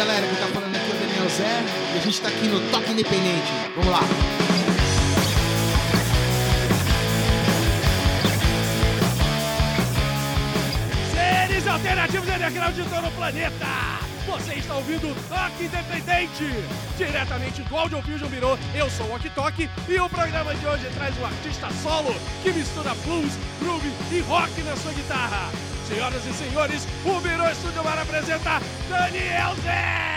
galera, quem tá falando aqui é o Daniel Zé e a gente tá aqui no Toque Independente. Vamos lá. Seres alternativos underground de todo o planeta! Você está ouvindo Toque Independente, diretamente do Audio Fusion Mirô. Eu sou o Ok e o programa de hoje traz um artista solo que mistura blues, groove e rock na sua guitarra. Senhoras e senhores, o Mirô Studio Bar apresenta Daniel Zé!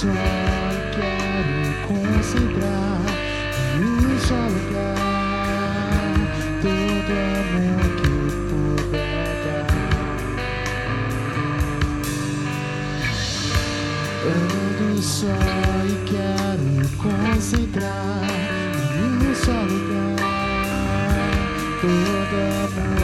Só quero concentrar em um só lugar todo amor que puder dar. Ando só e quero concentrar em um só lugar todo amor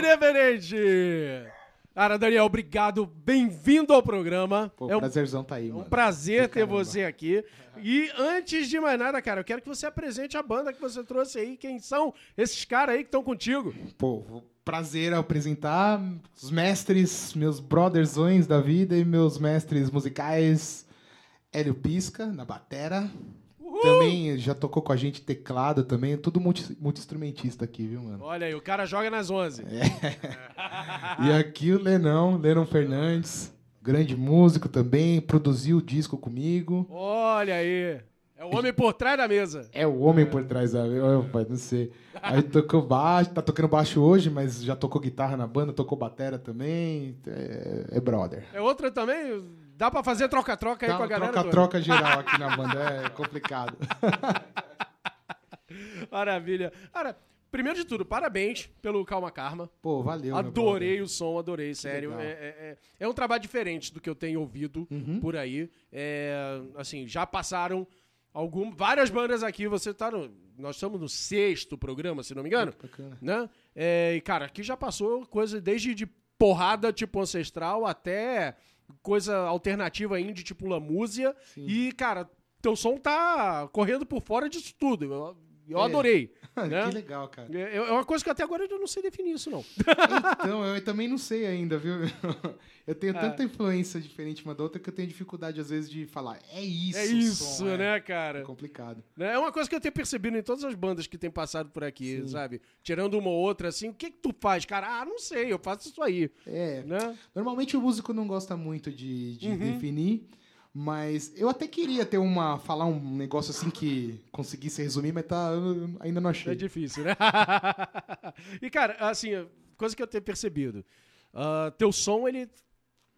Toque Diferente! Cara, Daniel, obrigado. Bem-vindo ao programa. Pô, é um, prazerzão tá aí, é um mano. prazer Do ter você aqui. E antes de mais nada, cara, eu quero que você apresente a banda que você trouxe aí. Quem são esses caras aí que estão contigo? Pô, prazer apresentar os mestres, meus brotherzões da vida e meus mestres musicais. Hélio Pisca, na batera. Também já tocou com a gente teclado também. Tudo multi- multi-instrumentista aqui, viu, mano? Olha aí, o cara joga nas 11. E aqui o Lenão, Lennon Fernandes. Grande músico também. Produziu o disco comigo. Olha aí. É o homem por trás da mesa. É o homem por trás da. Eu, pai, não sei. Aí tocou baixo, tá tocando baixo hoje, mas já tocou guitarra na banda, tocou batera também. É, é brother. É outra também? Dá pra fazer troca-troca aí Tá com a galera? troca-troca geral aqui na banda, é complicado. Maravilha. Cara, primeiro de tudo, parabéns pelo Calma Karma. Pô, valeu. Adorei o som, adorei, sério. É, é- é- é um trabalho diferente do que eu tenho ouvido Uhum. por aí. É, assim, já passaram algum, várias bandas aqui. Você tá no. Nós estamos no sexto programa, se não me engano. Bacana. Né? É, e, cara, aqui já passou coisa desde de porrada tipo ancestral até coisa alternativa indie, tipo Lamúzia. E, cara, teu som tá correndo por fora disso tudo. Eu, eu É. adorei. né? que legal, cara. É, é uma coisa que até agora eu não sei definir isso, não. Então, eu também não sei ainda, viu? Eu tenho Ah. tanta influência diferente uma da outra que eu tenho dificuldade, às vezes, de falar, é isso. É isso, som, é. né, É cara? complicado. É uma coisa que eu tenho percebido em todas as bandas que têm passado por aqui, Sim. sabe? Tirando uma ou outra, assim, o que que tu faz, cara? Ah, não sei, eu faço isso aí, É, né? Normalmente o músico não gosta muito de, de Uhum. definir, mas eu até queria ter uma. falar um negócio assim que conseguisse resumir, mas tá, ainda não achei. É difícil, né? e, cara, assim, coisa que eu tenho percebido. ah, teu som, ele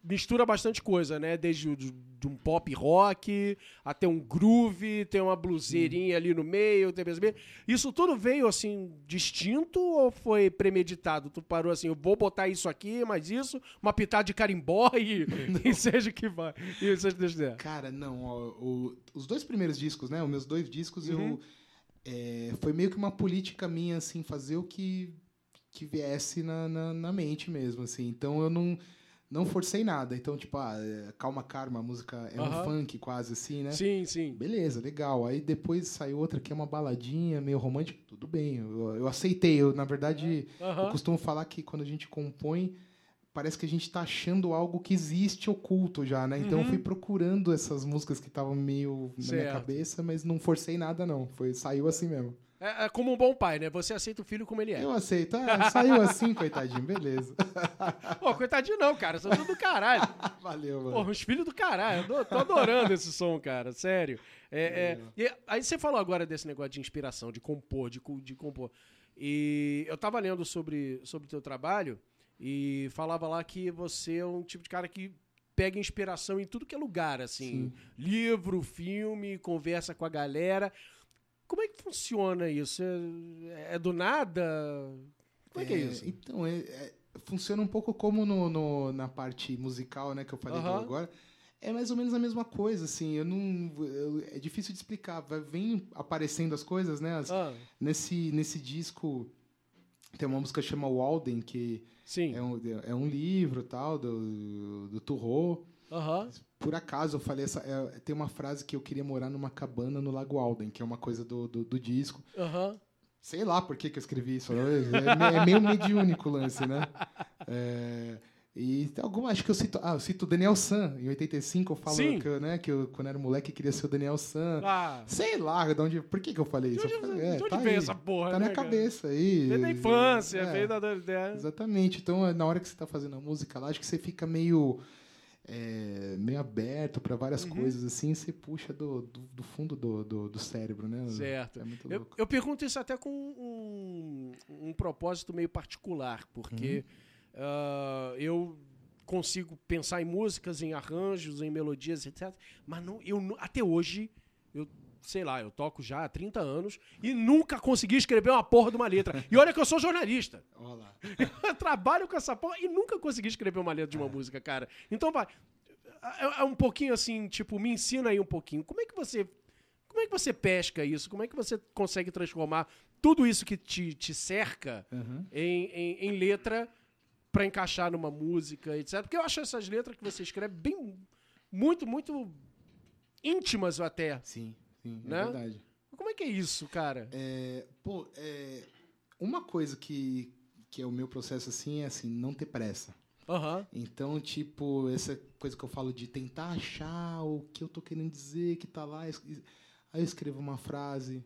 mistura bastante coisa, né? Desde o, de um pop rock até um groove, tem uma bluseirinha ali no meio, tem perceber? Isso tudo veio, assim, distinto ou foi premeditado? Tu parou assim, eu vou botar isso aqui, mais isso, uma pitada de carimbó e, e seja o que vai. E seja Deus. Cara, não, ó, o- os dois primeiros discos, né? Os meus dois discos, Uhum. eu. é, foi meio que uma política minha, assim, fazer o que, que viesse na, na, na mente mesmo, assim. Então eu não. Não forcei nada. Então, tipo, ah, é, Calma Karma, a música é Aham. um funk quase assim, né? Sim, sim. Beleza, legal. Aí depois saiu outra que é uma baladinha, meio romântica. Tudo bem, eu, eu aceitei. Eu, na verdade, eu Aham. costumo falar que quando a gente compõe, parece que a gente tá achando algo que existe oculto já, né? Então eu fui procurando essas músicas que estavam meio na minha cabeça, mas não forcei nada, não. Foi, saiu assim mesmo. É, é como um bom pai, né? Você aceita o filho como ele é. Eu aceito. Ah, saiu assim, coitadinho, beleza. Pô, coitadinho não, cara. São tudo do caralho. Valeu, mano. Porra, os filhos do caralho. Eu tô adorando esse som, cara. Sério. É, é, e aí você falou agora desse negócio de inspiração, de compor, de, de compor. E eu tava lendo sobre o sobre teu trabalho e falava lá que você é um tipo de cara que pega inspiração em tudo que é lugar, assim. Sim. Livro, filme, conversa com a galera. Como é que funciona isso? É, é do nada? Como é, é que é isso? Então, é, é, funciona um pouco como no, no, na parte musical, né, que eu falei uh -huh. agora. É mais ou menos a mesma coisa, assim. Eu não, eu, é difícil de explicar. Vai, vem aparecendo as coisas, né? As, ah. nesse, nesse disco tem uma música que chama Walden, que Sim. É, um, é um livro tal, do, do Turro. Uhum. Por acaso eu falei essa. É, tem uma frase que eu queria morar numa cabana no Lago Alden, que é uma coisa do, do, do disco. Uhum. Sei lá por que, que eu escrevi isso. É, é meio mediúnico o lance, né? É, e tem alguma, acho que eu cito, ah, eu cito o Daniel San, em 85 eu falo Sim. que, eu, né, que eu, quando era moleque queria ser o Daniel San. Ah. Sei lá, de onde, por que, que eu falei isso? De onde, falei, é, de onde tá veio essa porra, Tá né, na cabeça aí. Veio da infância, é, veio da... Exatamente, então na hora que você tá fazendo a música lá, acho que você fica meio... É, meio aberto para várias uhum. coisas assim, você puxa do, do, do fundo do, do, do, cérebro, né? Certo. É eu, eu, pergunto isso até com um, um propósito meio particular, porque uhum. uh, eu consigo pensar em músicas, em arranjos, em melodias, etc. Mas não, eu, até hoje, eu sei lá, eu toco já há 30 anos e nunca consegui escrever uma porra de uma letra. E olha que eu sou jornalista. Olá. Eu trabalho com essa porra e nunca consegui escrever uma letra de uma é. música, cara. Então vai. É, é, um pouquinho assim, tipo, me ensina aí um pouquinho. Como é que você. Como é que você pesca isso? Como é que você consegue transformar tudo isso que te, te cerca uhum. em, em, em letra para encaixar numa música, etc. Porque eu acho essas letras que você escreve bem. muito, muito íntimas até. Sim, sim, é né? é verdade. Como é que é isso, cara? É, pô, é, uma coisa que, que é o meu processo assim é assim, não ter pressa. Uhum. Então, tipo, essa coisa que eu falo de tentar achar o que eu tô querendo dizer, que tá lá. Aí eu escrevo uma frase,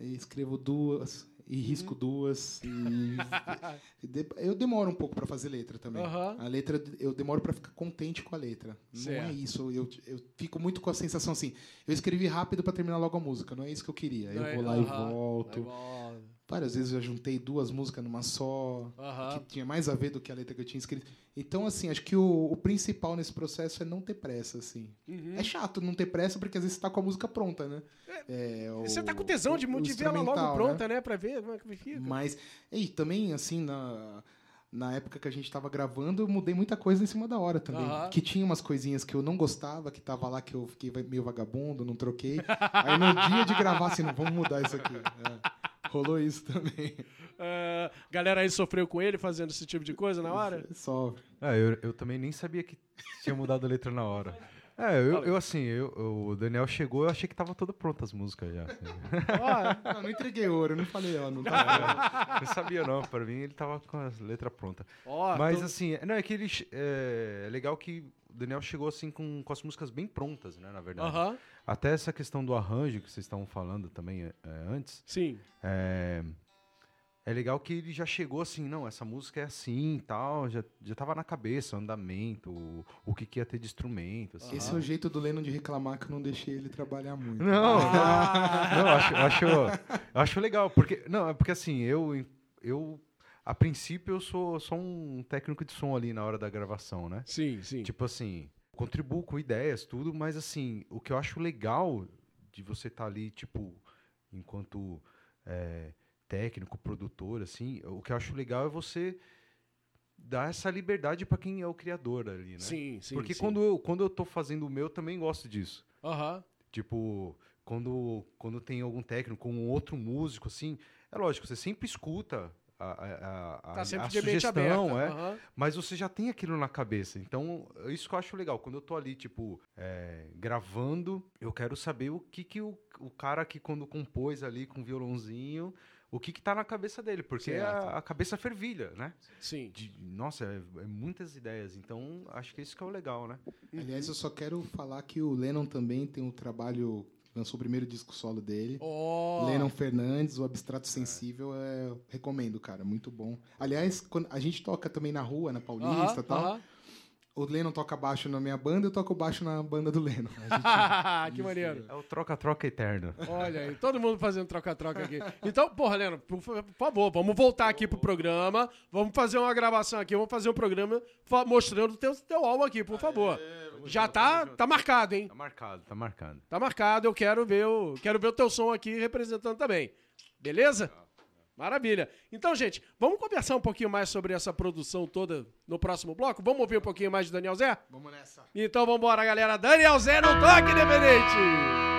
escrevo duas, e risco uhum. duas. Eu demoro um pouco para fazer letra também. Uhum. A letra, eu demoro para ficar contente com a letra. Certo. Não é isso. Eu, eu fico muito com a sensação assim. Eu escrevi rápido para terminar logo a música. Não é isso que eu queria. Não eu vou é, lá uhum. e volto. Várias vezes eu juntei duas músicas numa só, que tinha mais a ver do que a letra que eu tinha escrito. Então, assim, acho que o, o principal nesse processo é não ter pressa, assim. Uhum. É chato não ter pressa, porque às vezes você tá com a música pronta, né? É, é você o, tá com tesão de, de ver ela logo pronta, né? né? Pra ver como é que fica. Mas, e também, assim, na na época que a gente estava gravando, eu mudei muita coisa em cima da hora também. Uhum. Que tinha umas coisinhas que eu não gostava, que tava lá que eu fiquei meio vagabundo, não troquei. Aí no dia de gravar, assim, não, vamos mudar isso aqui. É. Rolou isso também. Uh, galera aí sofreu com ele fazendo esse tipo de coisa na hora? Sofre. É, eu, eu também nem sabia que tinha mudado a letra na hora. É, eu, eu assim, eu, o Daniel chegou, eu achei que tava toda pronta as músicas já. Ah, não, não entreguei ouro, eu não falei, ó, não tá. não sabia não, pra mim ele tava com as letras prontas. Oh, Mas tô... assim, não, é que ele. É, é, legal que o Daniel chegou assim com, com as músicas bem prontas, né, na verdade. Uh -huh. Até essa questão do arranjo que vocês estavam falando também é, antes. Sim. É, é legal que ele já chegou assim, não, essa música é assim e tal, já, já tava na cabeça, o andamento, o, o que, que ia ter de instrumento. Assim. Esse é o jeito do Lennon de reclamar que eu não deixei ele trabalhar muito. Não, não, acho, acho, acho legal, porque, não, é porque assim, eu, eu a princípio eu sou só um técnico de som ali na hora da gravação, né? Sim, sim. Tipo assim, contribuo com ideias, tudo, mas assim, o que eu acho legal de você estar tá ali, tipo, enquanto... É, técnico, produtor, assim, o que eu acho legal é você dar essa liberdade para quem é o criador ali, né? Sim, sim. Porque sim. quando eu quando eu tô fazendo o meu, também gosto disso. Aham. Tipo, quando quando tem algum técnico, um outro músico, assim, é lógico, você sempre escuta a, a, a, tá sempre a de sugestão, é, uhum. mas você já tem aquilo na cabeça. Então, isso que eu acho legal. Quando eu tô ali, tipo, é, gravando, eu quero saber o que, que o, o cara que quando compôs ali com violãozinho, o que está na cabeça dele, porque a, a, cabeça fervilha, né? Sim. De, nossa, é, é, muitas ideias. Então, acho que isso que é o legal, né? Aliás, eu só quero falar que o Lennon também tem um trabalho lançou o primeiro disco solo dele. Oh. Lennon Fernandes, o Abstrato Sensível, é, recomendo, cara, muito bom. Aliás, quando a gente toca também na rua, na Paulista e uh -huh, tal. Uh -huh. O Lennon toca baixo na minha banda, eu toco baixo na banda do Lennon. Gente... que maneiro. É o troca-troca eterno. Olha aí, todo mundo fazendo troca-troca aqui. Então, porra, Lennon, por favor, vamos voltar aqui pro programa. Vamos fazer uma gravação aqui, vamos fazer um programa mostrando o teu, teu álbum aqui, por favor. Já tá, tá marcado, hein? Tá marcado, tá marcado. Tá marcado, eu quero ver o, quero ver o teu som aqui representando também. Beleza? Maravilha. Então, gente, vamos conversar um pouquinho mais sobre essa produção toda no próximo bloco? Vamos ouvir um pouquinho mais de Daniel Zé? Vamos nessa. Então vamos embora, galera. Daniel Zé no Toque Independente.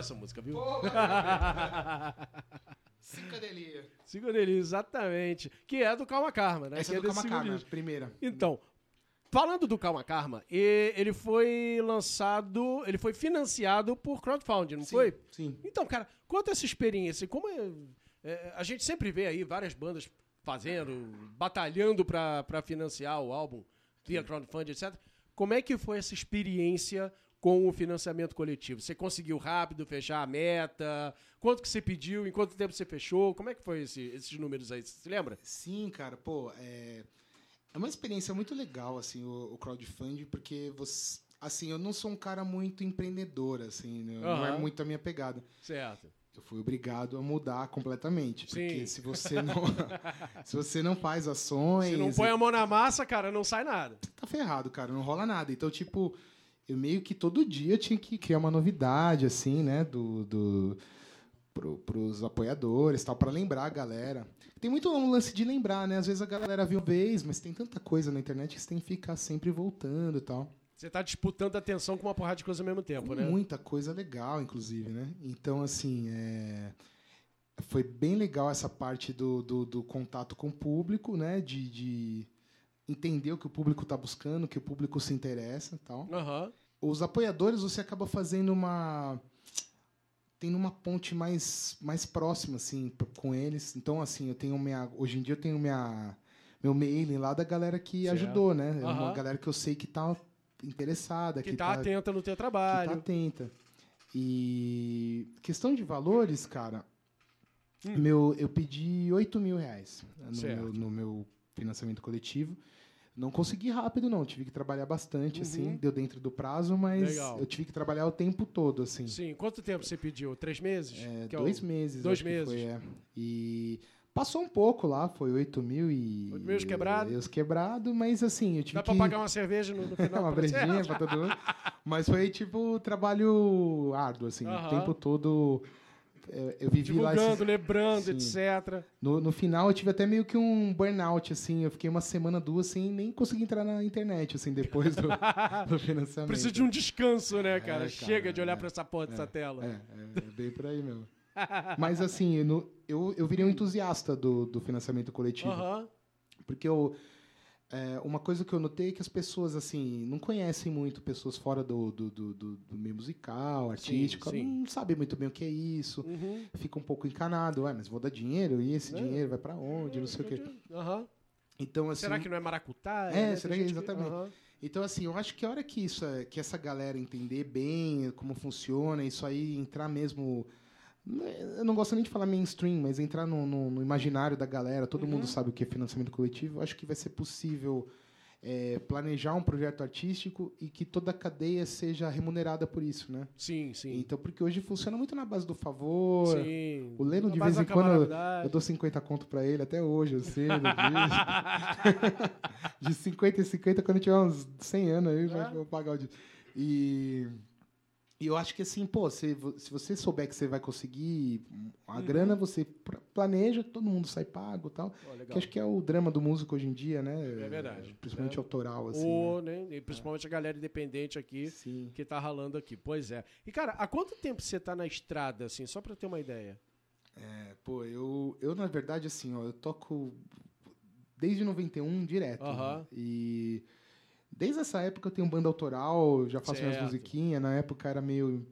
Adoro essa música, viu? Psicodelia. Psicodelia, exatamente. Que é do Calma Karma, né? Essa que é do desse Calma Karma, disco. primeira. Então, falando do Calma Karma, ele foi lançado, ele foi financiado por crowdfunding, não Sim, foi? Sim. Então, cara, conta essa experiência. Como é, é, a gente sempre vê aí várias bandas fazendo, batalhando pra financiar o álbum via crowdfunding, etc. Como é que foi essa experiência com o financiamento coletivo? Você conseguiu rápido fechar a meta? Quanto que você pediu? Em quanto tempo você fechou? Como é que foi esse- esses números aí? Você se lembra? Sim, cara, pô, é, é uma experiência muito legal, assim, o, o crowdfunding, porque você, assim, eu não sou um cara muito empreendedor, assim, né? não é muito a minha pegada. Certo. Eu fui obrigado a mudar completamente, porque Sim. se você não, se você não faz ações, Se não põe a mão na massa, cara, não sai nada. tá ferrado, cara, não rola nada. Então, tipo, eu meio que todo dia tinha que criar uma novidade, assim, né, do, do pro, pros apoiadores, tal, para lembrar a galera. Tem muito um lance de lembrar, né? Às vezes a galera viu uma vez, mas tem tanta coisa na internet que você tem que ficar sempre voltando e tal. Você tá disputando a atenção com uma porrada de coisa ao mesmo tempo, né? Muita coisa legal, inclusive, né? Então, assim, é... foi bem legal essa parte do, do, do contato com o público, né? De, de entender o que o público está buscando, o que o público se interessa tal. Aham. Os apoiadores, você acaba fazendo uma... Tendo uma ponte mais, mais próxima, assim, com eles. Então, assim, eu tenho minha... Hoje em dia eu tenho minha... Meu mailing lá da galera que Certo. ajudou, né? É uma galera que eu sei que tá interessada, Que, que, tá, atenta no teu que tá trabalho. atenta. E questão de valores, cara, Hum. meu, eu pedi 8 mil reais no Certo. meu, no meu financiamento coletivo. Não consegui rápido, não. Tive que trabalhar bastante, Uhum. assim. Deu dentro do prazo, mas Legal. eu tive que trabalhar o tempo todo, assim. Sim. Quanto tempo você pediu? Três meses? É, Que é o- dois meses. dois meses. Foi, é. E passou um pouco lá, foi 8 mil e... Oito mil quebrado? Eu quebrado, mas assim, eu tive Dá que... pra pagar uma cerveja no, no final? uma brejinha pra todo mundo. Mas foi, tipo, trabalho árduo, assim. O tempo todo é, eu vivi lá... Divulgando, lembrando, Sim. etc. No, no final, eu tive até meio que um burnout, assim. Eu fiquei uma semana, duas, sem nem conseguir entrar na internet, assim, depois do, do financiamento. Precisa de um descanso, né, cara? cara, Chega de olhar é, pra essa porra dessa tela. É, é, é bem por aí mesmo. Mas, assim, no- eu, eu virei um entusiasta do, do financiamento coletivo. Aham. Porque eu, é, uma coisa que eu notei é que as pessoas assim não conhecem muito pessoas fora do, do, do, do- do meio musical, artístico, sim. não sabem muito bem o que é isso, Uhum. fica um pouco encanado, mas vou dar dinheiro e esse É. dinheiro vai para onde, não sei o quê. Aham. Então assim, Será que não é maracutá? É, né? será que- gente exatamente. Aham. Então, assim, eu acho que a hora que, isso é, que essa galera entender bem como funciona, isso aí entrar mesmo. Eu não gosto nem de falar mainstream, mas entrar no, no, no imaginário da galera, todo uhum. mundo sabe o que é financiamento coletivo, eu acho que vai ser possível é, planejar um projeto artístico e que toda a cadeia seja remunerada por isso, né? Sim, sim. Então, porque hoje funciona muito na base do favor. Sim. O Leno, de vez em quando, eu dou 50 conto para ele, até hoje, eu sei. de 50 em 50, quando tiver uns 100 anos aí, é? vou pagar o... E... E eu acho que assim, pô, se, se você souber que você vai conseguir a uhum. grana, você planeja, todo mundo sai pago e tal. Oh, que acho que é o drama do músico hoje em dia, né? É verdade. Principalmente é. autoral, assim. O, né? né? E principalmente é. a galera independente aqui Sim. que tá ralando aqui. Pois é. E, cara, há quanto tempo você tá na estrada, assim, só pra ter uma ideia? É, pô, eu, eu na verdade, assim, ó, eu toco desde 91 direto. Uhum. Né? E Desde essa época eu tenho banda autoral, já faço certo. minhas musiquinhas. Na época era meio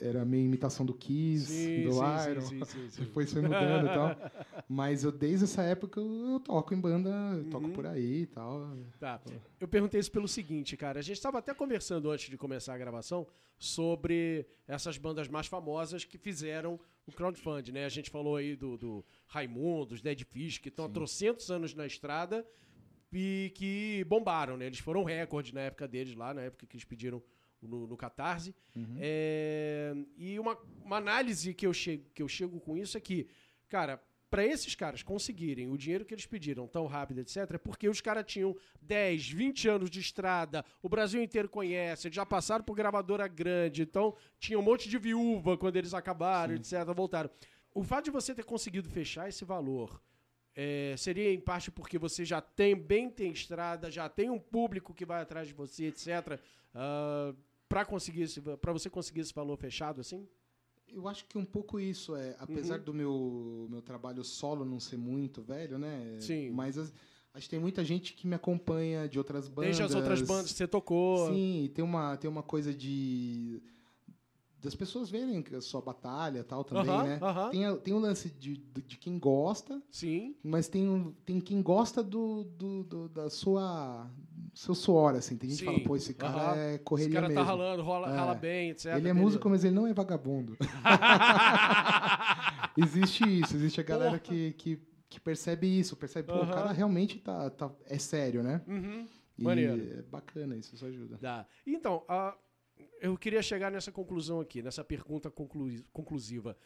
era meio imitação do Kiss, sim, do sim, Iron. Sim, Depois foi mudando e tal. Mas eu, desde essa época, eu toco em banda, uhum. toco por aí e tal. Tá. Eu perguntei isso pelo seguinte, cara. A gente estava até conversando antes de começar a gravação sobre essas bandas mais famosas que fizeram o crowdfunding, né? A gente falou aí do, do Raimundo, dos Dead Fish, que estão há trocentos anos na estrada e que bombaram, né? Eles foram recorde na época deles lá, na época que eles pediram no, no Catarse. Uhum. É, e uma, uma análise que eu, chego, que eu chego com isso é que, cara, para esses caras conseguirem o dinheiro que eles pediram tão rápido, etc., é porque os caras tinham 10, 20 anos de estrada, o Brasil inteiro conhece, eles já passaram por gravadora grande, então tinha um monte de viúva quando eles acabaram, Sim. etc., voltaram. O fato de você ter conseguido fechar esse valor é, seria em parte porque você já tem bem tem estrada, já tem um público que vai atrás de você, etc. Uh, para conseguir para você conseguir esse valor fechado assim? Eu acho que um pouco isso é, apesar uhum. do meu meu trabalho solo não ser muito velho, né? Sim. Mas as, acho que tem muita gente que me acompanha de outras bandas. Desde as outras bandas que você tocou. Sim, tem uma tem uma coisa de das pessoas verem a sua batalha tal também, uh -huh, né? Uh -huh. Tem, tem o lance de, de, de, quem gosta, sim, mas tem, tem quem gosta do, do, do da sua seu suor, assim. Tem gente sim. que fala, pô, esse cara uh -huh. é correria Esse cara mesmo. tá ralando, rola, é. rala bem, etc. Ele é músico, mas ele não é vagabundo. existe isso, existe a galera que, que, que, percebe isso, percebe, pô, o cara realmente tá, tá, é sério, né? Uhum. E Maneiro. é bacana isso, isso ajuda. Dá. Então, a eu queria chegar nessa conclusão aqui, nessa pergunta conclu conclusiva.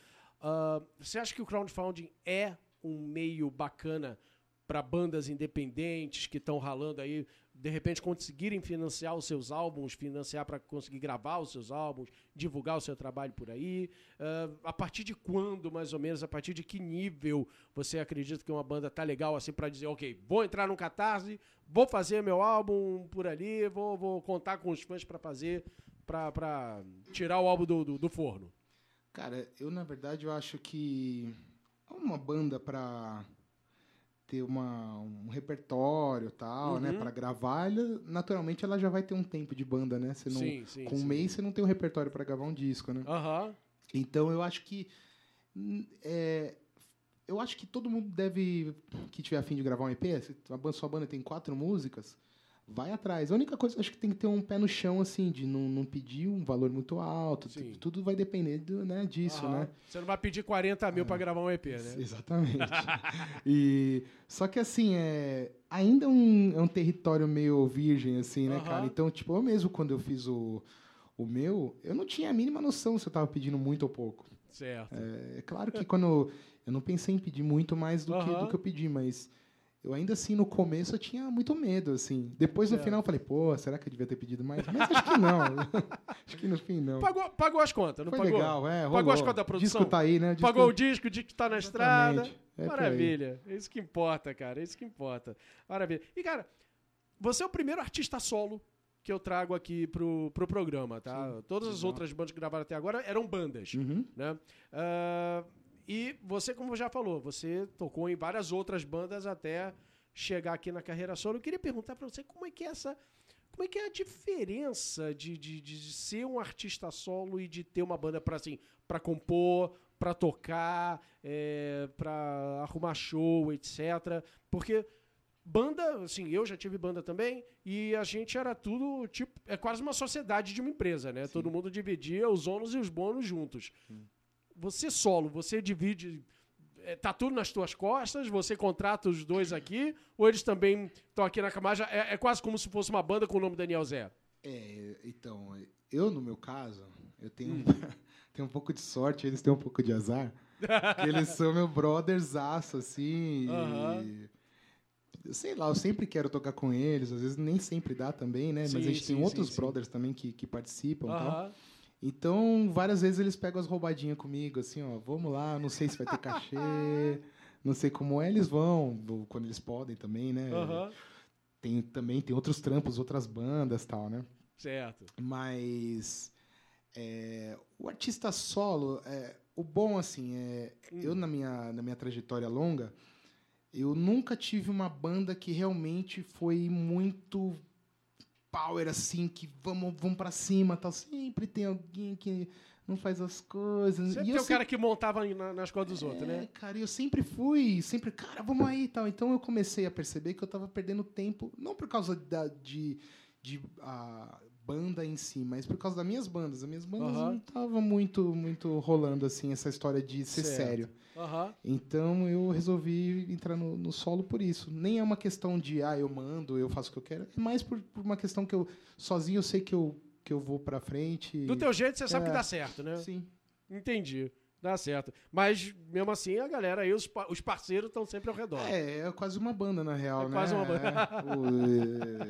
Uh, você acha que o crowdfunding é um meio bacana para bandas independentes que estão ralando aí, de repente conseguirem financiar os seus álbuns, financiar para conseguir gravar os seus álbuns, divulgar o seu trabalho por aí? Uh, a partir de quando, mais ou menos, a partir de que nível você acredita que uma banda tá legal assim para dizer, ok, vou entrar no Catarse, vou fazer meu álbum por ali, vou, vou contar com os fãs para fazer pra, pra tirar o álbum do, do, do, forno? Cara, eu na verdade eu acho que uma banda pra ter uma, um repertório tal, né, uhum. né, para gravar, ela, naturalmente ela já vai ter um tempo de banda, né? Você não, sim, sim, com sim. um mês você não tem um repertório para gravar um disco, né? Uhum. Então eu acho que é, eu acho que todo mundo deve que tiver afim de gravar um EP, a sua banda tem quatro músicas, vai atrás. A única coisa, acho que tem que ter um pé no chão, assim, de não, não pedir um valor muito alto. Sim. Tudo vai depender do, né, disso, Aham. né? Você não vai pedir 40 mil ah, para gravar um EP, né? Exatamente. e, só que, assim, é, ainda um, é um território meio virgem, assim, né, cara? Então, tipo, eu mesmo, quando eu fiz o, o meu, eu não tinha a mínima noção se eu tava pedindo muito ou pouco. Certo. É, é claro que quando... Eu não pensei em pedir muito mais do, que, do que eu pedi, mas eu ainda assim, no começo, eu tinha muito medo, assim. Depois, no é. final, eu falei, pô, será que eu devia ter pedido mais? Mas acho que não. acho que no fim, não. Pagou, pagou as contas, não Foi pagou? legal, é. Rolou. Pagou as contas da produção? O disco tá aí, né? O disco... Pagou o disco, o disco tá na Exatamente. estrada. É Maravilha. É isso que importa, cara. É isso que importa. Maravilha. E, cara, você é o primeiro artista solo que eu trago aqui pro, pro programa, tá? Sim, Todas as outras bandas que gravaram até agora eram bandas, uhum. né? Uh, e você, como já falou, você tocou em várias outras bandas até chegar aqui na carreira solo. Eu queria perguntar para você como é que é essa. Como é que é a diferença de, de, de ser um artista solo e de ter uma banda para assim, para compor, para tocar, é, para arrumar show, etc. Porque banda, assim, eu já tive banda também, e a gente era tudo, tipo, é quase uma sociedade de uma empresa, né? Sim. Todo mundo dividia os ônus e os bônus juntos. Sim. Você solo, você divide é, tá tudo nas tuas costas, você contrata os dois aqui, ou eles também estão aqui na camada? É, é, quase como se fosse uma banda com o nome Daniel Zé. É, então, eu no meu caso, eu tenho, hum. tenho um pouco de sorte, eles têm um pouco de azar. eles são meu brothers aço, assim. E, sei lá, eu sempre quero tocar com eles, às vezes nem sempre dá também, né? Sim, Mas a gente sim, tem outros sim, brothers também que, que participam e tal. Então, várias vezes eles pegam as roubadinhas comigo, assim, ó, vamos lá, não sei se vai ter cachê, não sei como é, eles vão, quando eles podem também, né? Uhum. Tem, também tem outros trampos, outras bandas tal, né? Certo. Mas é, o artista solo, é, o bom, assim, é, hum. eu na minha, na minha trajetória longa, eu nunca tive uma banda que realmente foi muito power assim, que vamos, vamos para cima, tal. Sempre tem alguém que não faz as coisas. Sempre e tem o sempre... cara que montava na, nas coisas dos é, outros, né? Cara, eu sempre fui, sempre, cara, vamos aí e tal. Então eu comecei a perceber que eu tava perdendo tempo, não por causa da, de, de a banda em si, mas por causa das minhas bandas. As minhas bandas uhum. não tava muito, muito rolando assim, essa história de ser certo. sério. Uhum. Então eu resolvi entrar no, no, solo por isso. Nem é uma questão de, ah, eu mando, eu faço o que eu quero. É mais por, por uma questão que eu, sozinho, eu sei que eu, que eu vou pra frente. Do teu jeito, você é, sabe que dá certo, né? Sim. Entendi. Dá certo. Mas, mesmo assim, a galera aí, os, os parceiros estão sempre ao redor. É, é quase uma banda, na real, é né? quase uma banda.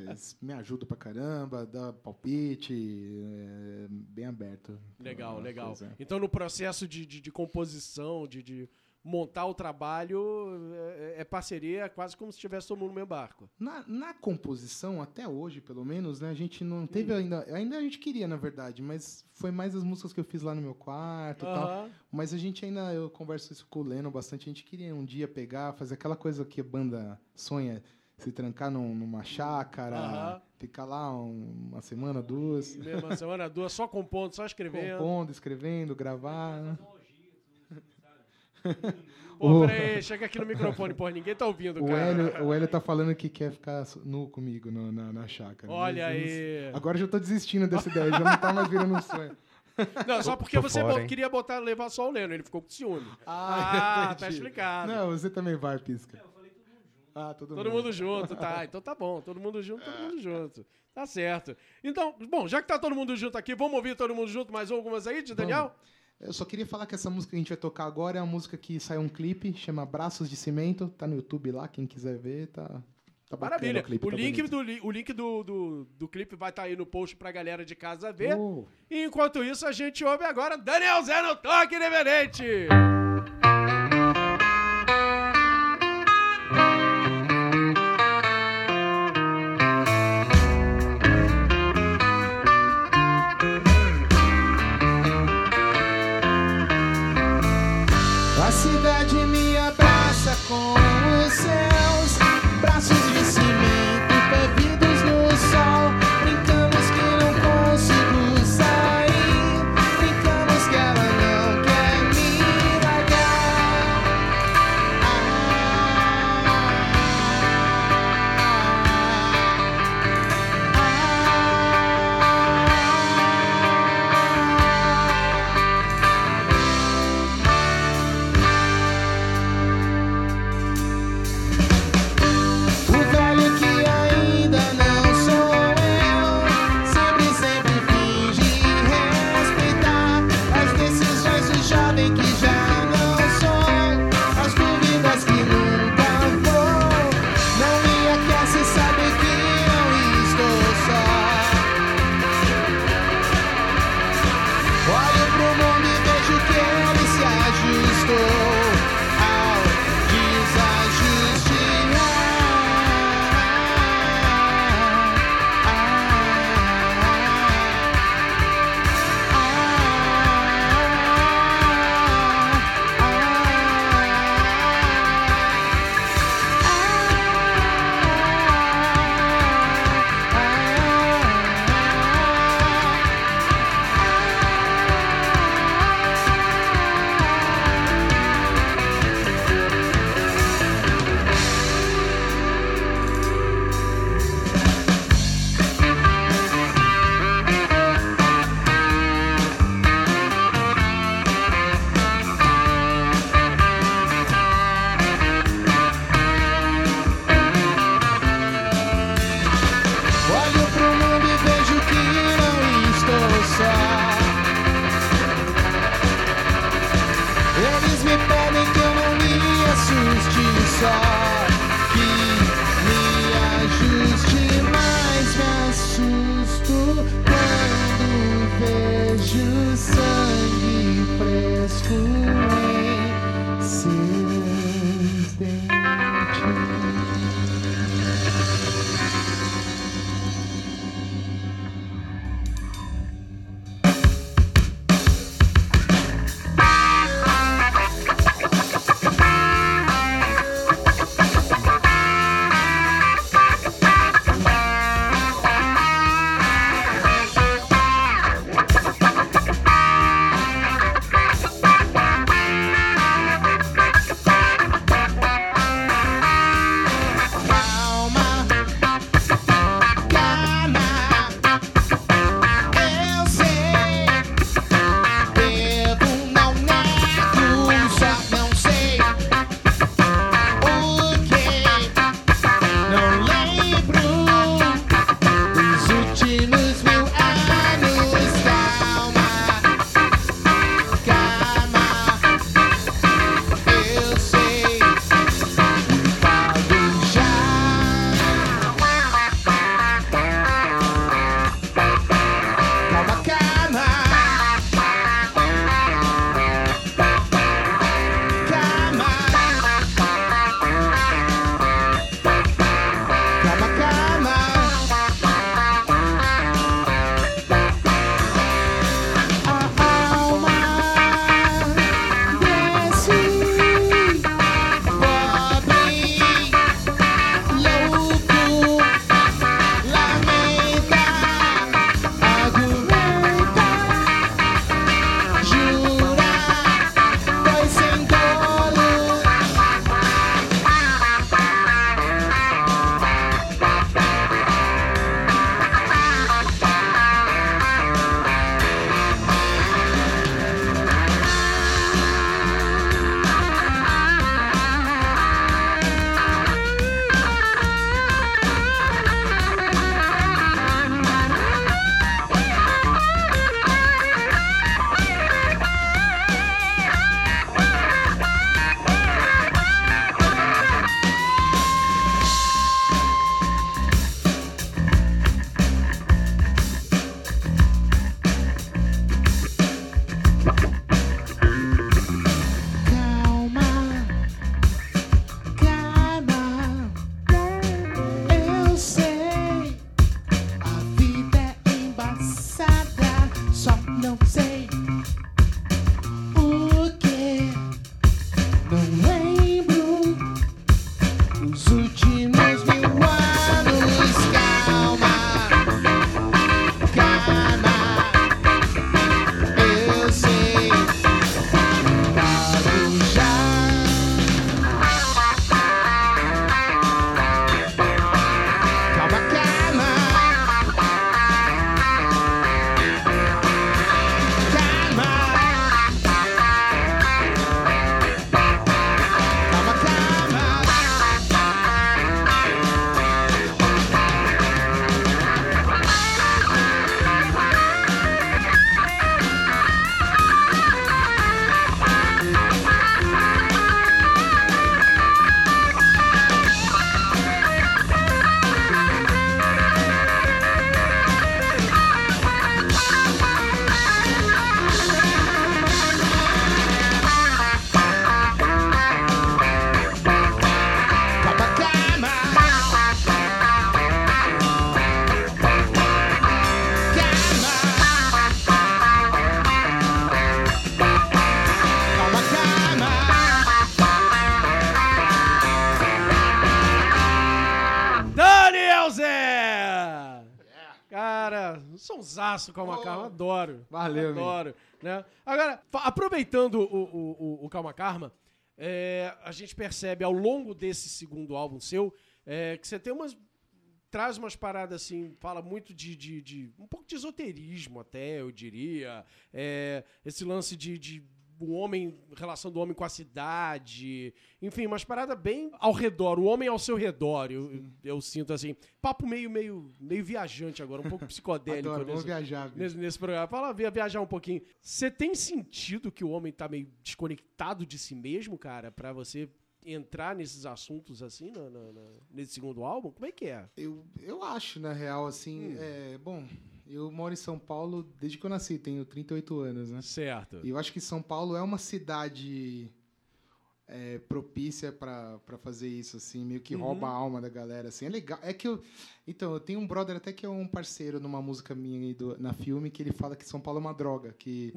É, me ajuda pra caramba, dá palpite, é, bem aberto. Legal, legal. Coisa. Então, no processo de, de, de composição, de, de montar o trabalho é, é, parceria, é quase como se estivesse todo mundo no mesmo barco. Na, na composição, até hoje, pelo menos, né, a gente não teve hum. ainda. Ainda a gente queria, na verdade, mas foi mais as músicas que eu fiz lá no meu quarto uh -huh. tal. Mas a gente ainda, eu converso isso com o Leno bastante, a gente queria um dia pegar, fazer aquela coisa que a banda sonha, se trancar num, numa chácara, uh -huh. ficar lá uma semana, duas. Uma semana, duas, só compondo, só escrevendo. Compondo, escrevendo, gravar. Pô, peraí, chega aqui no microfone, porra, ninguém tá ouvindo, o cara. Hélio, o Hélio tá falando que quer ficar nu comigo no, na, na chácara. Olha aí. Agora já tô desistindo dessa ideia, já não tá mais virando um sonho. Não, só porque você fora, queria botar, levar só o Leno, ele ficou com ciúme. Ah, ah tá explicado. Não, você também vai, Pisca. É, eu falei todo mundo junto. Ah, todo, todo mundo. mundo junto, tá. Então tá bom, todo mundo junto, todo mundo junto. Tá certo. Então, bom, já que tá todo mundo junto aqui, vamos ouvir todo mundo junto mais algumas aí de Daniel? Vamos. Eu só queria falar que essa música que a gente vai tocar agora é uma música que saiu um clipe, chama Braços de Cimento, tá no YouTube lá, quem quiser ver, tá. Tá Maravilha. O, clipe, o, tá link do, o link do, do, do clipe vai estar tá aí no post pra galera de casa ver. Oh. E enquanto isso, a gente ouve agora Daniel Zé no Toque Reverente. Sonsaço Calma oh. Karma, adoro. Valeu, Adoro. Né? Agora, aproveitando o, o, o, o Calma Karma, é, a gente percebe ao longo desse segundo álbum seu é, que você tem umas. Traz umas paradas assim, fala muito de, de, de um pouco de esoterismo até, eu diria. É, esse lance de, de o homem, relação do homem com a cidade, enfim, umas paradas bem ao redor, o homem ao seu redor, eu, eu, sinto assim. Papo meio, meio, meio viajante agora, um pouco psicodélico. Adoro, nesse, viajar. Nesse, nesse, programa. Fala, viajar um pouquinho. Você tem sentido que o homem tá meio desconectado de si mesmo, cara, para você entrar nesses assuntos assim nesse segundo álbum? Como é que é? Eu, eu acho, na real, assim, hum. é, bom Eu moro em São Paulo desde que eu nasci, tenho 38 anos, né? Certo. E eu acho que São Paulo é uma cidade é, propícia para fazer isso, assim, meio que uhum. rouba a alma da galera, assim. É legal. É que eu. Então, eu tenho um brother até que é um parceiro numa música minha aí do, na filme que ele fala que São Paulo é uma droga, que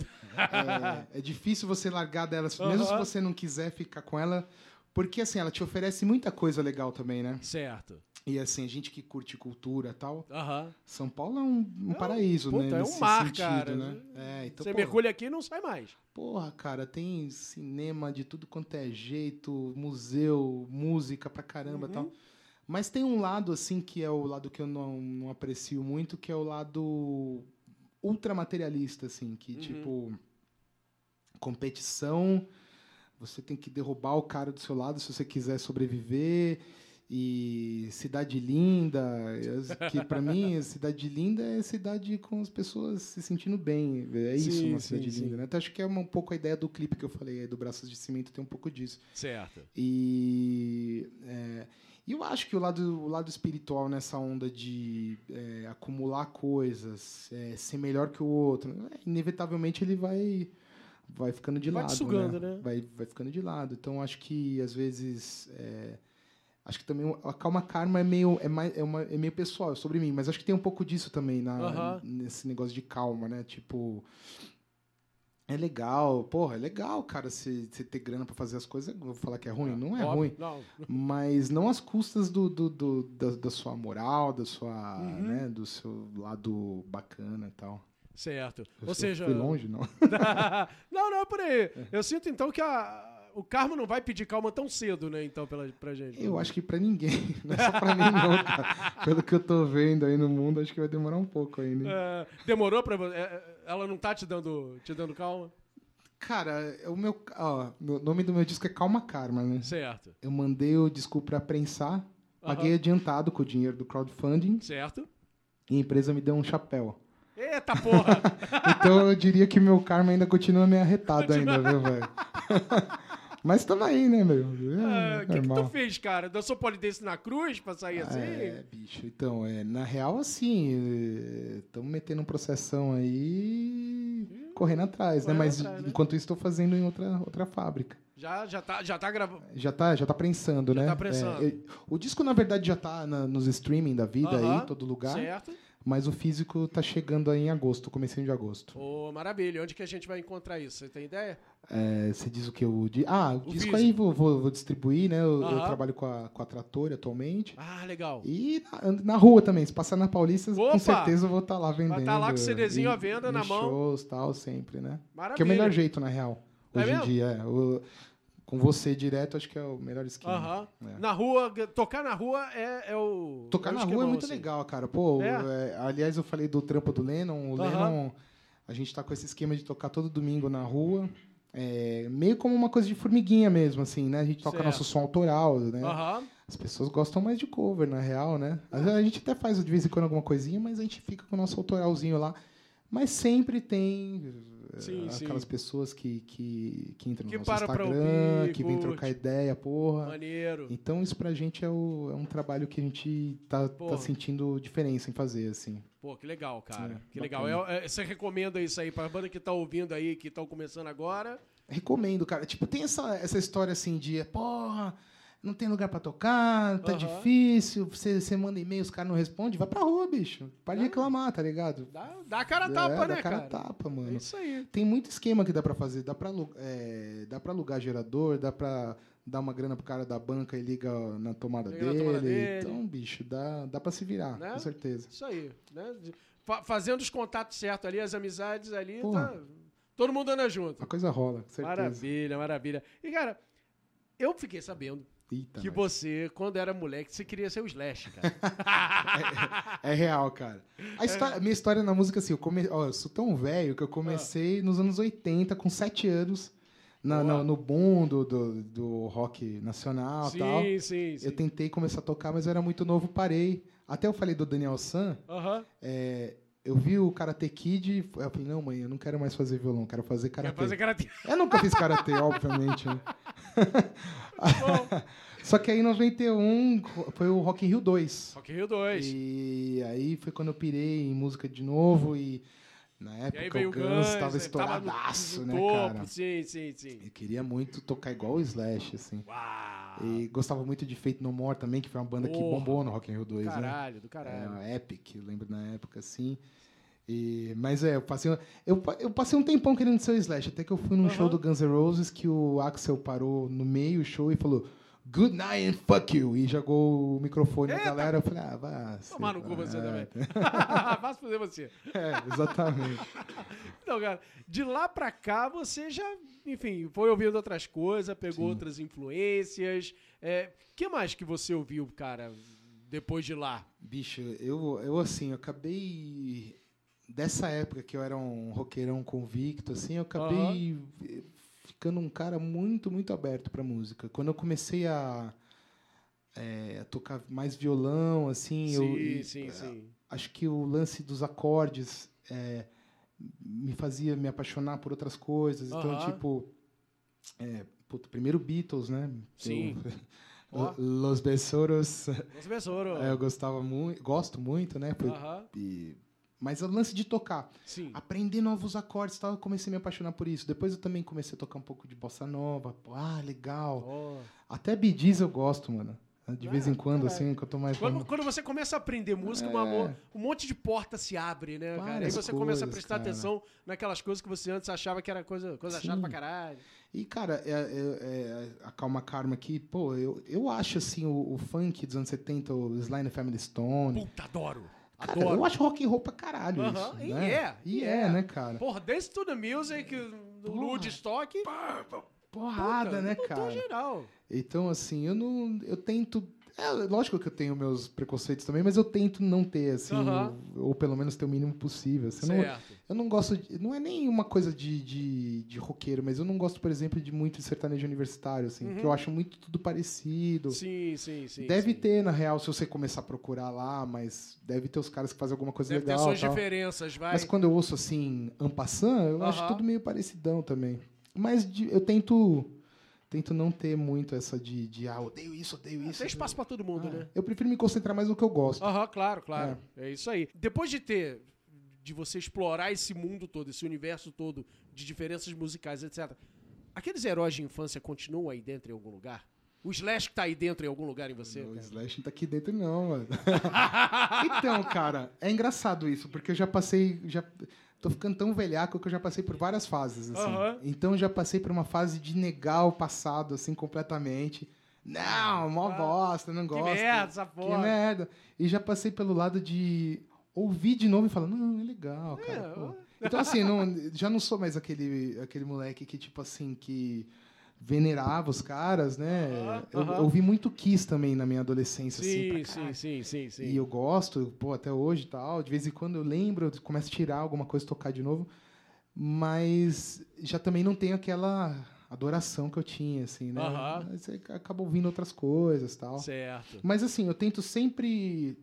é, é difícil você largar dela, uhum. mesmo se você não quiser ficar com ela, porque assim, ela te oferece muita coisa legal também, né? Certo. E assim, a gente que curte cultura e tal. Uhum. São Paulo é um, um é paraíso, puta, né? É um mar, sentido, cara. Né? É, então, Você porra, mergulha aqui e não sai mais. Porra, cara, tem cinema de tudo quanto é jeito, museu, música pra caramba e uhum. tal. Mas tem um lado, assim, que é o lado que eu não, não aprecio muito, que é o lado ultramaterialista, assim, que, uhum. tipo, competição, você tem que derrubar o cara do seu lado se você quiser sobreviver e cidade linda, que para mim cidade linda é cidade com as pessoas se sentindo bem, é isso sim, uma cidade sim, linda, né? Então acho que é uma, um pouco a ideia do clipe que eu falei, do Braços de Cimento tem um pouco disso. Certo. E é, eu acho que o lado, o lado espiritual nessa onda de é, acumular coisas, é, ser melhor que o outro, inevitavelmente ele vai vai ficando de vai lado, sugando, né? né? Vai, vai ficando de lado. Então acho que às vezes é, Acho que também a calma karma é meio, é mais, é, uma, é meio pessoal, é sobre mim, mas acho que tem um pouco disso também na, nesse negócio de calma, né? Tipo, é legal, porra, é legal, cara, você ter grana para fazer as coisas. Vou falar que é ruim, não é Óbvio, ruim. Não. Mas não às custas do, do, do da, da, sua moral, da sua, uhum. né, do seu lado bacana e tal. Certo. Eu Ou seja. Fui longe, não? não, não, é por aí. Eu sinto então que a o Karma não vai pedir calma tão cedo, né, então, pela, pra gente. Eu acho que pra ninguém. Não é só pra mim, não, cara. Pelo que eu tô vendo aí no mundo, acho que vai demorar um pouco ainda. É, demorou pra você? É, é, ela não tá te dando, te dando calma? Cara, o meu. Ó, o nome do meu disco é Calma Karma, né? Certo. Eu mandei o disco pra prensar, paguei uhum. adiantado com o dinheiro do crowdfunding. Certo. E a empresa me deu um chapéu. Eita porra! então eu diria que meu karma ainda continua meio arretado ainda, viu, velho? Mas estamos aí, né, meu? É, o é, que, que, tu fez, cara? Dançou polidense na cruz pra sair assim? É, bicho. Então, é, na real, assim, estamos metendo um processão aí hum, correndo atrás, né? Mas atrás, né? enquanto isso, estou fazendo em outra, outra fábrica. Já, já tá, já tá gravando. Já tá, já tá prensando, já né? Tá prensando. É, o disco, na verdade, já tá na, nos streaming da vida uh -huh, aí, todo lugar. Certo. Mas o físico tá chegando aí em agosto, comecinho de agosto. Ô, oh, maravilha. Onde que a gente vai encontrar isso? Você tem ideia? É, você diz o que? Di... Ah, o, o disco físico. aí vou, vou, vou, distribuir, né? Eu, eu, trabalho com a, com a Trator atualmente. Ah, legal. E na, na rua também. Se passar na Paulista, Opa! com certeza eu vou estar tá lá vendendo. Vai estar tá lá com o CDzinho e, à venda na mão. shows tal, sempre, né? Maravilha. Que é o melhor jeito, na real. É hoje é em dia. É. O, com você direto, acho que é o melhor esquema. Uhum. É. Na rua, tocar na rua é, é o. Tocar é na esquemão, rua é muito assim. legal, cara. Pô, É? é, aliás, eu falei do trampo do Lennon. O Uhum. Lennon, a gente tá com esse esquema de tocar todo domingo na rua. É, meio como uma coisa de formiguinha mesmo, assim, né? A gente toca Certo. nosso som autoral, né? Aham. As pessoas gostam mais de cover, na real, né? A gente até faz de vez em quando alguma coisinha, mas a gente fica com o nosso autoralzinho lá. Mas sempre tem Sim, sim. aquelas pessoas que, que, que entram no Que nosso param pra Instagram, ouvir, que vêm trocar ideia, porra. Maneiro. Então isso pra gente é, o- é um trabalho que a gente tá, tá sentindo diferença em fazer, assim. Pô, que legal, cara. É, que legal. bacana. É- é- você recomenda isso aí pra banda que tá ouvindo aí, que estão começando agora? Recomendo, cara. Tipo, tem essa, essa história assim de, porra, não tem lugar pra tocar, tá Aham. difícil, você, você manda e-mail, os caras não respondem, vai pra rua, bicho. Para de Ah. reclamar, tá ligado? Dá, dá a cara a É, tapa, dá né, cara a cara? tapa, É mano. isso aí. Tem muito esquema que dá pra fazer. Dá pra, é, dá pra alugar gerador, dá pra dar uma grana pro cara da banca e liga na tomada, Liga na dele. tomada dele. Então, bicho, dá, dá pra se virar, Né? com certeza. Isso aí. Né? Fazendo os contatos certos ali, as amizades ali, Porra. tá- todo mundo anda junto. A coisa rola, com certeza. Maravilha, maravilha. E, cara, eu fiquei sabendo Eita, que nós. você, quando era moleque, você queria ser o Slash, cara. É real, cara. A história- minha história na música, assim, eu, come... ó, eu sou tão velho que eu comecei nos anos 80, com 7 anos, na- na- no boom do, do, do rock nacional e tal. sim, sim, sim. Eu tentei começar a tocar, mas eu era muito novo, parei. Até eu falei do Daniel San, Aham. é, eu vi o Karate Kid, eu falei, não, mãe, eu não quero mais fazer violão, quero fazer Quer karatê. fazer. Eu nunca fiz karatê, obviamente. né? Bom, Só que aí em 91 foi o Rock in Rio 2. Rock in Rio 2. E aí foi quando eu pirei em música de novo e na época o Guns estava estouradaço, no, no né, topo. cara? Sim, sim, sim. Eu queria muito tocar igual o Slash, assim. Uau. E gostava muito de Fate No More também, que foi uma banda Porra. que bombou no Rock in Rio 2, do caralho, né? Do caralho, é, Epic, eu lembro na época, assim. E, mas é, eu passei, eu, eu passei um tempão querendo ser o Slash, até que eu fui num show do Guns N' Roses que o Axel parou no meio do show e falou Good night and fuck you. E jogou o microfone Eita. na galera. Eu falei, ah, vá. Tomar no cu você também. Vá fazer você. É, exatamente. então, cara, de lá pra cá você já, enfim, foi ouvindo outras coisas, pegou Sim. outras influências. É, que mais que você ouviu, cara, depois de lá? Bicho, eu, eu assim, eu acabei dessa época que eu era um roqueirão convicto, assim, eu acabei uhum. Ficando um cara muito, muito aberto para música. Quando eu comecei a, é, a tocar mais violão, assim, sim, eu sim, sim. acho que o lance dos acordes é, me fazia me apaixonar por outras coisas. Uhum. Então, tipo, é, puto, primeiro Beatles, né? Sim. Eu, Los Besoros. Los Besoros. É, eu gostava muito, gosto muito, né? Por, uhum. e mas o lance de tocar. Sim. Aprender novos acordes tal, eu comecei a me apaixonar por isso. Depois eu também comecei a tocar um pouco de bossa nova. Ah, legal. Oh. Até Bee eu gosto, mano. De vez em ah, quando, assim, que eu tô mais. Quando, quando você começa a aprender música, é... uma, um monte de porta se abre, né, cara? Aí você coisas, começa a prestar cara. atenção naquelas coisas que você antes achava que era coisa, coisa chata pra caralho. E, cara, é, é, é, a Calma Karma aqui, pô, eu, eu acho, assim, o, o funk dos anos 70, o Sly Family Stone. Puta, adoro! Cara, eu acho rock and roll pra caralho uh -huh. isso, e né? É, e é, é, né, cara? Porra, Dance to the Music, do Woodstock... Porrada, Puta, né, cara? geral. Então, assim, eu não... Eu tento é, lógico que eu tenho meus preconceitos também, mas eu tento não ter, assim, ou, ou, pelo menos ter o mínimo possível. Assim, eu, não, eu não gosto. De, não é nem uma coisa de, de, de roqueiro, mas eu não gosto, por exemplo, de muito de sertanejo universitário, assim, uhum. que eu acho muito tudo parecido. Sim, sim, sim. Deve sim. ter, na real, se você começar a procurar lá, mas deve ter os caras que fazem alguma coisa deve legal. Deve ter suas tal. diferenças, vai. Mas quando eu ouço, assim, Ampassan, eu uhum. acho tudo meio parecidão também. Mas de, eu tento tento não ter muito essa de, de ah, odeio isso, odeio isso. Tem espaço para todo mundo, ah, né? Eu prefiro me concentrar mais no que eu gosto. Aham, uhum, claro, claro. É. é isso aí. Depois de ter de você explorar esse mundo todo, esse universo todo de diferenças musicais, etc. Aqueles heróis de infância continuam aí dentro em algum lugar? O Slash que tá aí dentro em algum lugar em você? Não, o Slash não tá aqui dentro, não, mano. então, cara, é engraçado isso, porque eu já passei. Já, tô ficando tão velhaco que eu já passei por várias fases, assim. Uhum. Então eu já passei por uma fase de negar o passado, assim, completamente. Não, mó ah, bosta, não gosto. Que merda, essa porra. Que merda. E já passei pelo lado de ouvir de novo e falar, não, é legal, cara. É, então, assim, não, já não sou mais aquele, aquele moleque que, tipo assim, que venerava os caras, né? Uh -huh, eu, ouvi muito Kiss também na minha adolescência, sim, assim. Sim, sim, sim, sim. E eu gosto, pô, até hoje e tal. De vez em quando eu lembro, eu começo a tirar alguma coisa, tocar de novo. Mas já também não tenho aquela adoração que eu tinha, assim, né? Uh -huh. Você acaba ouvindo outras coisas tal. Certo. Mas assim, eu tento sempre,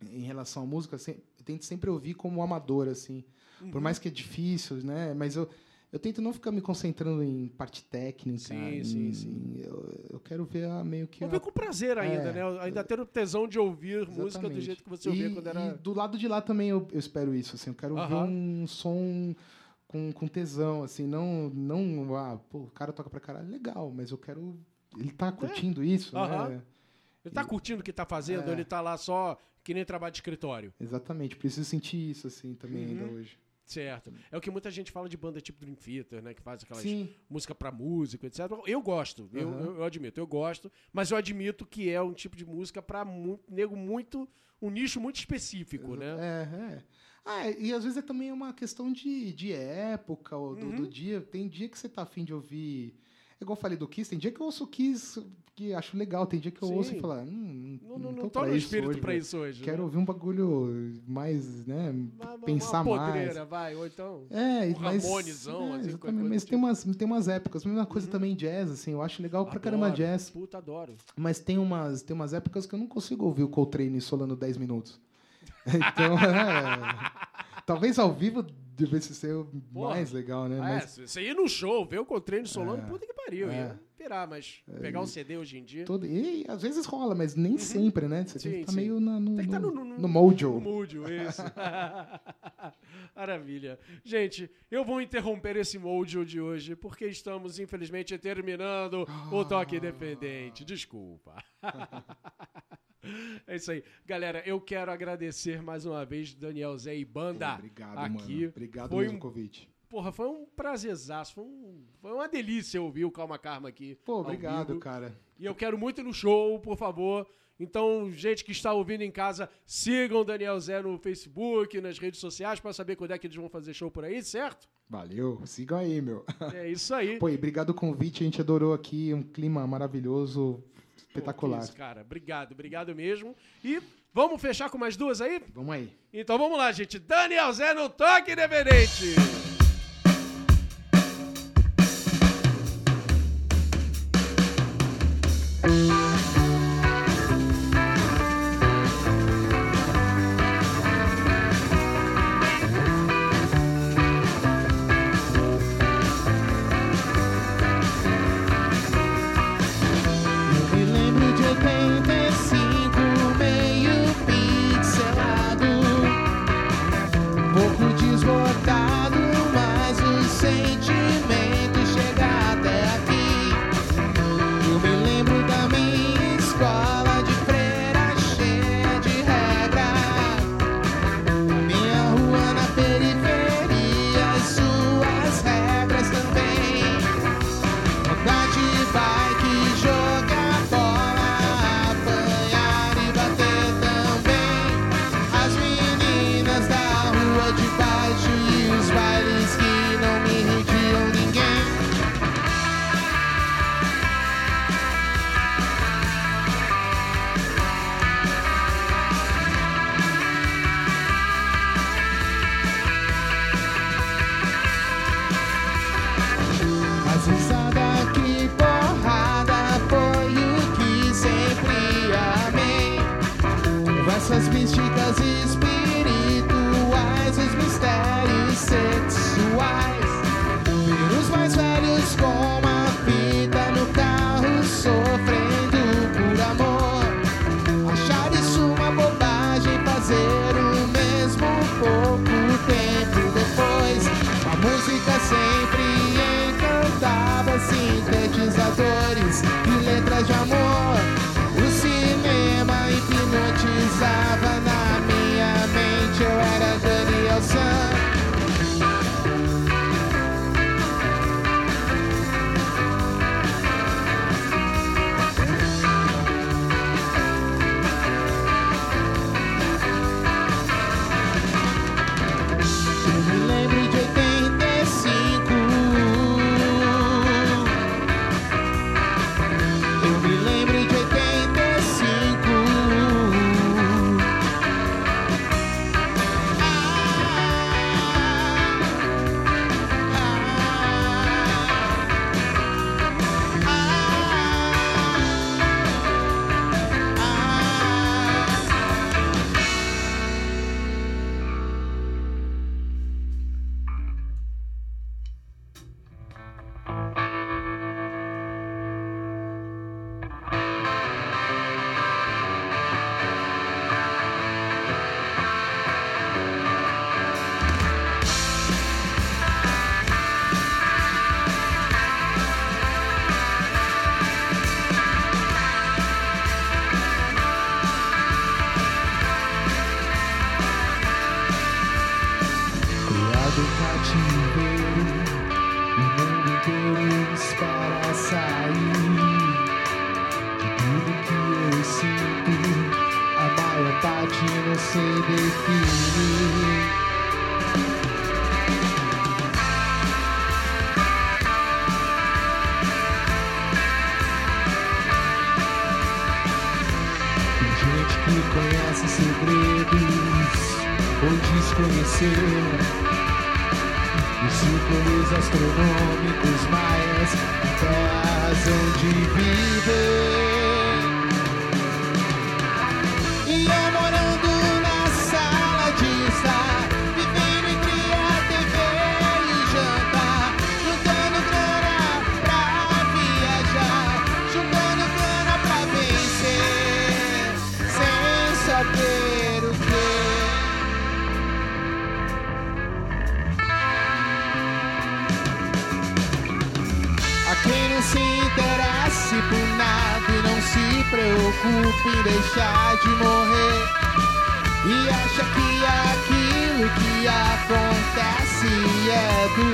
em relação à música, eu tento sempre ouvir como amador, assim. Uhum. Por mais que é difícil, né? Mas eu eu tento não ficar me concentrando em parte técnica. Sim, em, sim, sim. Eu, eu quero ver a, meio que. Ouvir a... com prazer ainda, é, né? Ainda ter o tesão de ouvir Exatamente. música do jeito que você ouvia e, quando era. E do lado de lá também eu, eu espero isso, assim. Eu quero uh -huh. ver um som com, com tesão, assim. Não, não. Ah, pô, o cara toca pra caralho. Legal, mas eu quero. Ele tá é. curtindo é. isso, uh -huh. né? Ele tá curtindo o que tá fazendo, é. ele tá lá só que nem trabalho de escritório. Exatamente, preciso sentir isso, assim, também uhum. ainda hoje. Certo. É o que muita gente fala de banda tipo Dream Theater, né? Que faz aquelas Sim. música para músico, etc. Eu gosto, uhum. eu, eu, eu, admito, eu gosto, mas eu admito que é um tipo de música para mu nego muito. um nicho muito específico, né? É, é. Ah, e às vezes é também uma questão de, de época, ou do, uhum. do dia. Tem dia que você tá afim de ouvir é igual eu falei do Kiss, tem dia que eu ouço Kiss que acho legal, tem dia que eu Sim. ouço e falo, hum, não, não, não, não tô, tô no espírito hoje, pra isso hoje. Quero né? ouvir um bagulho mais, né, uma, pensar uma podreira, mais. vai, ou então é, um mas, harmonizão, é, assim, exatamente, mas tipo. tem umas, tem umas épocas, mesma coisa uhum. também jazz, assim, eu acho legal adoro, pra caramba jazz. Puta, adoro. Mas tem umas, tem umas épocas que eu não consigo ouvir o Coltrane solando 10 minutos. então, é, talvez ao vivo Devia ser o mais legal, né? É, mas... você ir no show, ver o Coltrane Solano, é, puta que pariu. É. Ia pirar, mas é, pegar um CD hoje em dia... Todo, e às vezes rola, mas nem uhum. sempre, né? Você sim, tem que estar tá meio na, no, tem que tá no, no, no, no mojo. No mojo, isso. Maravilha. Gente, eu vou interromper esse mojo de hoje, porque estamos, infelizmente, terminando ah. o Toque Independente. Desculpa. É isso aí. Galera, eu quero agradecer mais uma vez Daniel Zé e Banda. Obrigado, aqui. mano. Obrigado foi pelo um, convite. Porra, foi um prazerzaço. Foi, um, foi uma delícia ouvir o Calma Karma aqui. Pô, obrigado, cara. E eu quero muito ir no show, por favor. Então, gente que está ouvindo em casa, sigam o Daniel Zé no Facebook, nas redes sociais, para saber quando é que eles vão fazer show por aí, certo? Valeu, sigam aí, meu. É isso aí. Pô, e obrigado o convite, a gente adorou aqui, um clima maravilhoso. Espetacular. Isso, cara. Obrigado, obrigado mesmo. E vamos fechar com mais duas aí? Vamos aí. Então vamos lá, gente. Daniel Zé no Toque Independente.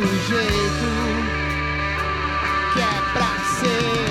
Jeito que é pra ser.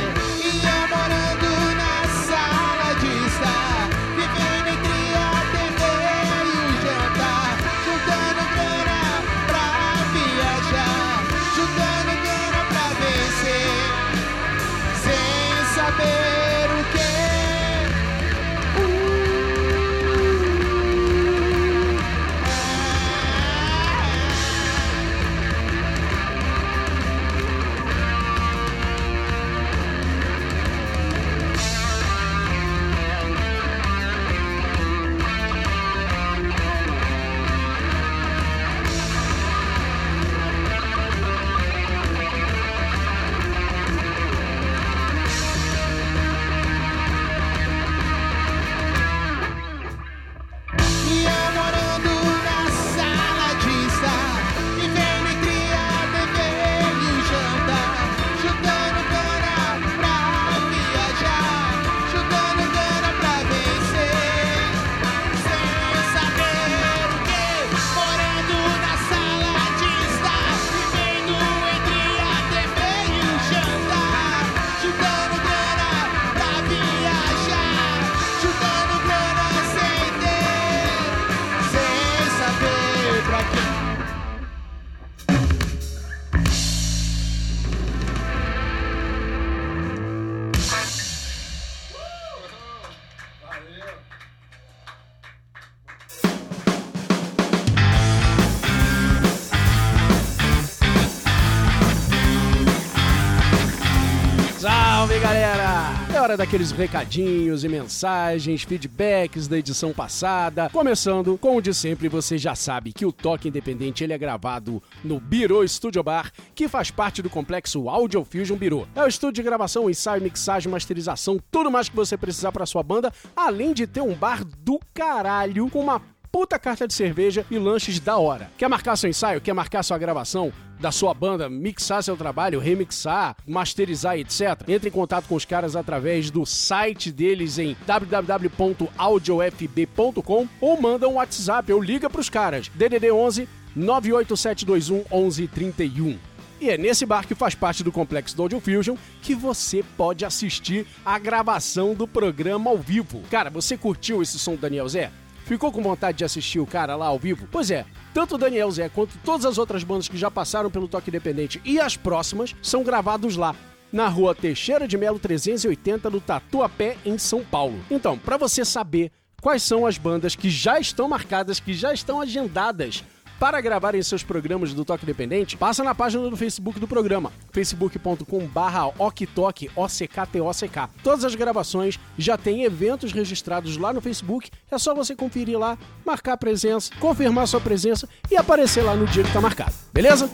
Hora daqueles recadinhos e mensagens, feedbacks da edição passada. Começando com o de sempre, você já sabe que o Toque Independente ele é gravado no Biro Studio Bar, que faz parte do complexo Audio Fusion Biro. É o estúdio de gravação, ensaio, mixagem, masterização, tudo mais que você precisar para sua banda, além de ter um bar do caralho com uma puta carta de cerveja e lanches da hora. Quer marcar seu ensaio? Quer marcar sua gravação? da sua banda, mixar seu trabalho, remixar, masterizar, etc. Entre em contato com os caras através do site deles em www.audiofb.com ou manda um WhatsApp ou liga para os caras. DDD 11 98721 1131. E é nesse bar que faz parte do complexo do Audio Fusion que você pode assistir a gravação do programa ao vivo. Cara, você curtiu esse som do Daniel Zé? Ficou com vontade de assistir o cara lá ao vivo? Pois é, tanto o Daniel Zé quanto todas as outras bandas que já passaram pelo Toque Independente e as próximas são gravados lá na rua Teixeira de Melo 380, no Tatuapé, em São Paulo. Então, para você saber quais são as bandas que já estão marcadas, que já estão agendadas para gravarem seus programas do Toque Independente, passa na página do Facebook do programa, facebook.com barra oktok, O-C-K-T-O-C-K. Todas as gravações já têm eventos registrados lá no Facebook, é só você conferir lá, marcar presença, confirmar sua presença e aparecer lá no dia que está marcado, beleza?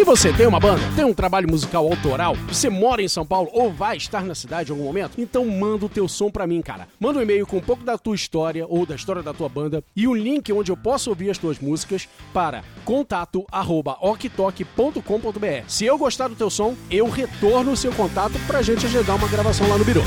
E você tem uma banda? Tem um trabalho musical autoral? Você mora em São Paulo ou vai estar na cidade em algum momento? Então manda o teu som pra mim, cara. Manda um e-mail com um pouco da tua história ou da história da tua banda e um link onde eu posso ouvir as tuas músicas para contato@oktok.com.br. Se eu gostar do teu som, eu retorno o seu contato pra gente agendar uma gravação lá no Biro.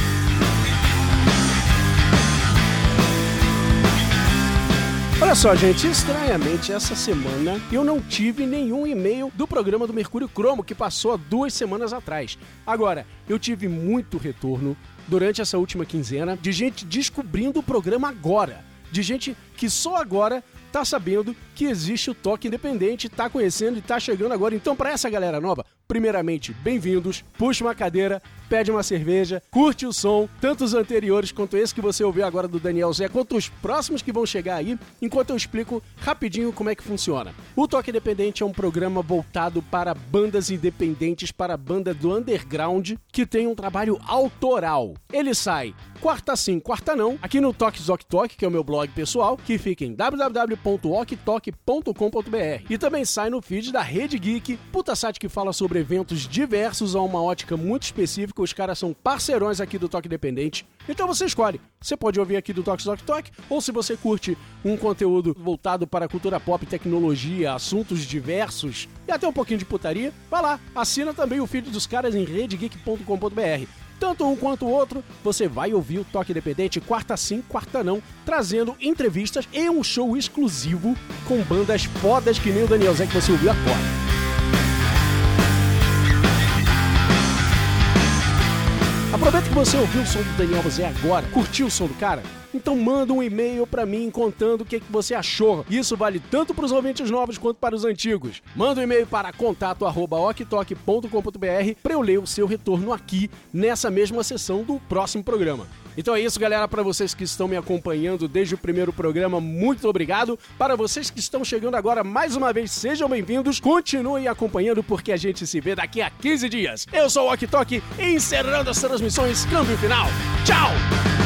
Olha só, gente, estranhamente, essa semana eu não tive nenhum e-mail do programa do Mercúrio Cromo que passou há duas semanas atrás. Agora, eu tive muito retorno durante essa última quinzena de gente descobrindo o programa agora. De gente que só agora tá sabendo que existe o toque independente, tá conhecendo e tá chegando agora. Então, para essa galera nova, primeiramente, bem-vindos. Puxa uma cadeira, pede uma cerveja, curte o som, tanto os anteriores quanto esse que você ouviu agora do Daniel Zé, quanto os próximos que vão chegar aí, enquanto eu explico rapidinho como é que funciona. O Toque Independente é um programa voltado para bandas independentes, para banda do underground, que tem um trabalho autoral. Ele sai Quarta Sim, Quarta Não, aqui no Toque Zoc Toque, que é o meu blog pessoal, que fica em www.oktok.com.br. E também sai no feed da Rede Geek, puta site que fala sobre eventos diversos a uma ótica muito específica. Os caras são parceirões aqui do Toque Independente. Então você escolhe. Você pode ouvir aqui do Toque Zoc Toque, ou se você curte um conteúdo voltado para cultura pop, tecnologia, assuntos diversos e até um pouquinho de putaria, vá lá, assina também o feed dos caras em redegeek.com.br. Tanto um quanto o outro, você vai ouvir o Toque Independente quarta sim, quarta não, trazendo entrevistas e um show exclusivo com bandas fodas que nem o Daniel Zé que você ouviu agora. Aproveita que você ouviu o som do Daniel Zé agora, curtiu o som do cara? Então manda um e-mail para mim contando o que, que você achou. Isso vale tanto para os ouvintes novos quanto para os antigos. Manda um e-mail para contato@oktok.com.br para eu ler o seu retorno aqui nessa mesma sessão do próximo programa. Então é isso, galera. Para vocês que estão me acompanhando desde o primeiro programa, muito obrigado. Para vocês que estão chegando agora, mais uma vez, sejam bem-vindos. Continuem acompanhando porque a gente se vê daqui a 15 dias. Eu sou o Ok Tok, encerrando as transmissões. Câmbio final. Tchau!